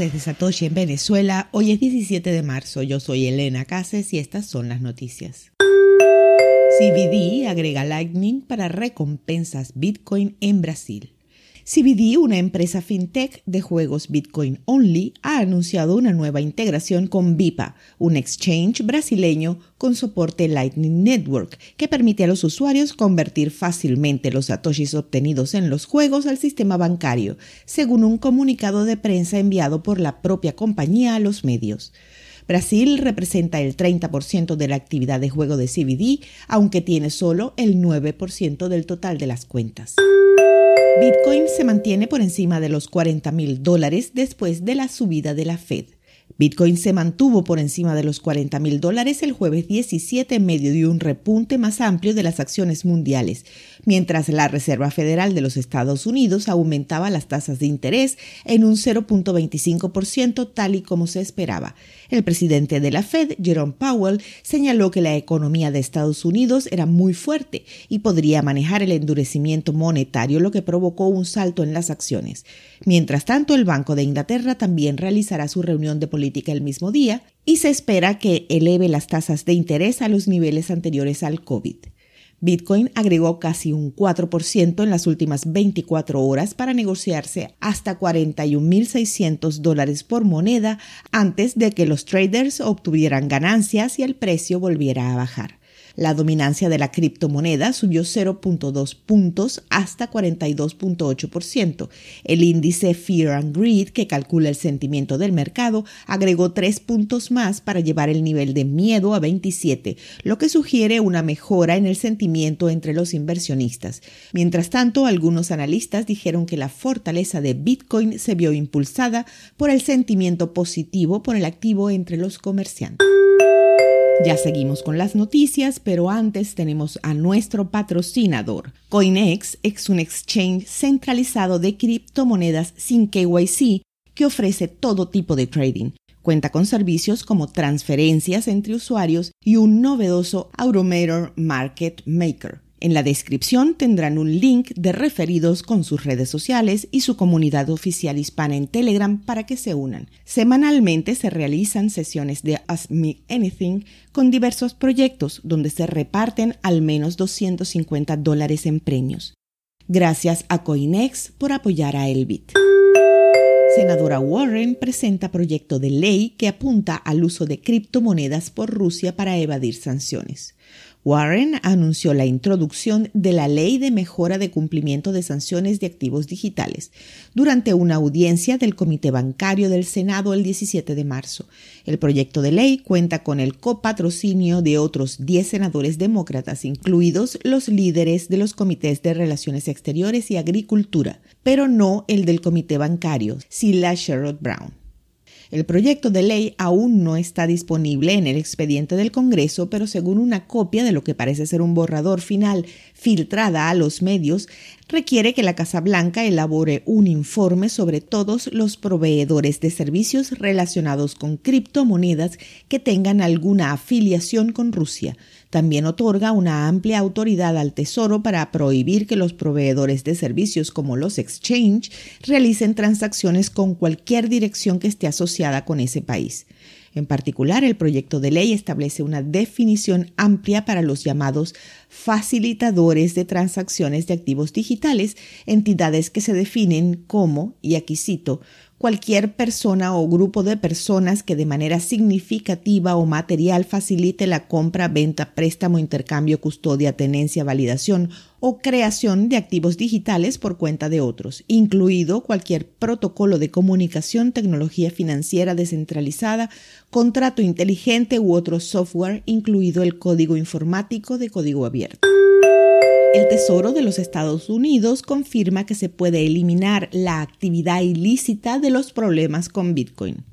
desde Satoshi en Venezuela. Hoy es 17 de marzo. Yo soy Elena Cases y estas son las noticias. CBD agrega Lightning para recompensas Bitcoin en Brasil. CBD, una empresa fintech de juegos Bitcoin Only, ha anunciado una nueva integración con Bipa, un exchange brasileño con soporte Lightning Network, que permite a los usuarios convertir fácilmente los satoshis obtenidos en los juegos al sistema bancario, según un comunicado de prensa enviado por la propia compañía a los medios. Brasil representa el 30% de la actividad de juego de CBD, aunque tiene solo el 9% del total de las cuentas. Bitcoin se mantiene por encima de los 40 mil dólares después de la subida de la Fed. Bitcoin se mantuvo por encima de los 40 mil dólares el jueves 17 en medio de un repunte más amplio de las acciones mundiales, mientras la Reserva Federal de los Estados Unidos aumentaba las tasas de interés en un 0.25% tal y como se esperaba. El presidente de la Fed, Jerome Powell, señaló que la economía de Estados Unidos era muy fuerte y podría manejar el endurecimiento monetario, lo que provocó un salto en las acciones. Mientras tanto, el Banco de Inglaterra también realizará su reunión de política el mismo día y se espera que eleve las tasas de interés a los niveles anteriores al COVID. Bitcoin agregó casi un 4% en las últimas 24 horas para negociarse hasta 41.600 dólares por moneda antes de que los traders obtuvieran ganancias y el precio volviera a bajar. La dominancia de la criptomoneda subió 0.2 puntos hasta 42.8%. El índice Fear and Greed, que calcula el sentimiento del mercado, agregó 3 puntos más para llevar el nivel de miedo a 27, lo que sugiere una mejora en el sentimiento entre los inversionistas. Mientras tanto, algunos analistas dijeron que la fortaleza de Bitcoin se vio impulsada por el sentimiento positivo por el activo entre los comerciantes. Ya seguimos con las noticias, pero antes tenemos a nuestro patrocinador. CoinEx es un exchange centralizado de criptomonedas sin KYC que ofrece todo tipo de trading. Cuenta con servicios como transferencias entre usuarios y un novedoso Automator Market Maker en la descripción tendrán un link de referidos con sus redes sociales y su comunidad oficial hispana en Telegram para que se unan. Semanalmente se realizan sesiones de Ask Me Anything con diversos proyectos donde se reparten al menos 250 dólares en premios. Gracias a Coinex por apoyar a Elbit. Senadora Warren presenta proyecto de ley que apunta al uso de criptomonedas por Rusia para evadir sanciones. Warren anunció la introducción de la Ley de Mejora de Cumplimiento de Sanciones de Activos Digitales durante una audiencia del Comité Bancario del Senado el 17 de marzo. El proyecto de ley cuenta con el copatrocinio de otros 10 senadores demócratas, incluidos los líderes de los comités de Relaciones Exteriores y Agricultura, pero no el del Comité Bancario, Sila Sherrod Brown. El proyecto de ley aún no está disponible en el expediente del Congreso, pero según una copia de lo que parece ser un borrador final filtrada a los medios, requiere que la Casa Blanca elabore un informe sobre todos los proveedores de servicios relacionados con criptomonedas que tengan alguna afiliación con Rusia, también otorga una amplia autoridad al Tesoro para prohibir que los proveedores de servicios como los exchange realicen transacciones con cualquier dirección que esté asociada con ese país. En particular, el proyecto de ley establece una definición amplia para los llamados facilitadores de transacciones de activos digitales, entidades que se definen como, y aquí cito, cualquier persona o grupo de personas que de manera significativa o material facilite la compra, venta, préstamo, intercambio, custodia, tenencia, validación o creación de activos digitales por cuenta de otros, incluido cualquier protocolo de comunicación, tecnología financiera descentralizada, contrato inteligente u otro software, incluido el código informático de código abierto. El Tesoro de los Estados Unidos confirma que se puede eliminar la actividad ilícita de los problemas con Bitcoin.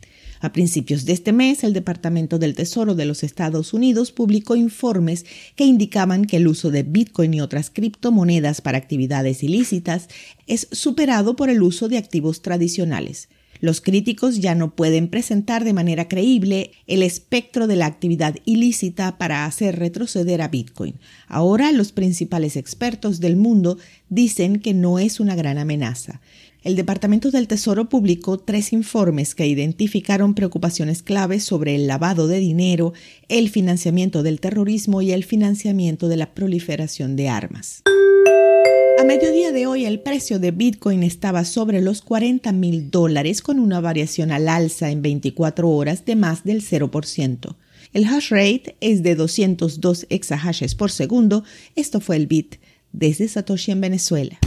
A principios de este mes, el Departamento del Tesoro de los Estados Unidos publicó informes que indicaban que el uso de Bitcoin y otras criptomonedas para actividades ilícitas es superado por el uso de activos tradicionales. Los críticos ya no pueden presentar de manera creíble el espectro de la actividad ilícita para hacer retroceder a Bitcoin. Ahora los principales expertos del mundo dicen que no es una gran amenaza. El Departamento del Tesoro publicó tres informes que identificaron preocupaciones claves sobre el lavado de dinero, el financiamiento del terrorismo y el financiamiento de la proliferación de armas. A mediodía de hoy el precio de Bitcoin estaba sobre los 40 mil dólares con una variación al alza en 24 horas de más del 0%. El hash rate es de 202 exahashes por segundo. Esto fue el Bit desde Satoshi en Venezuela.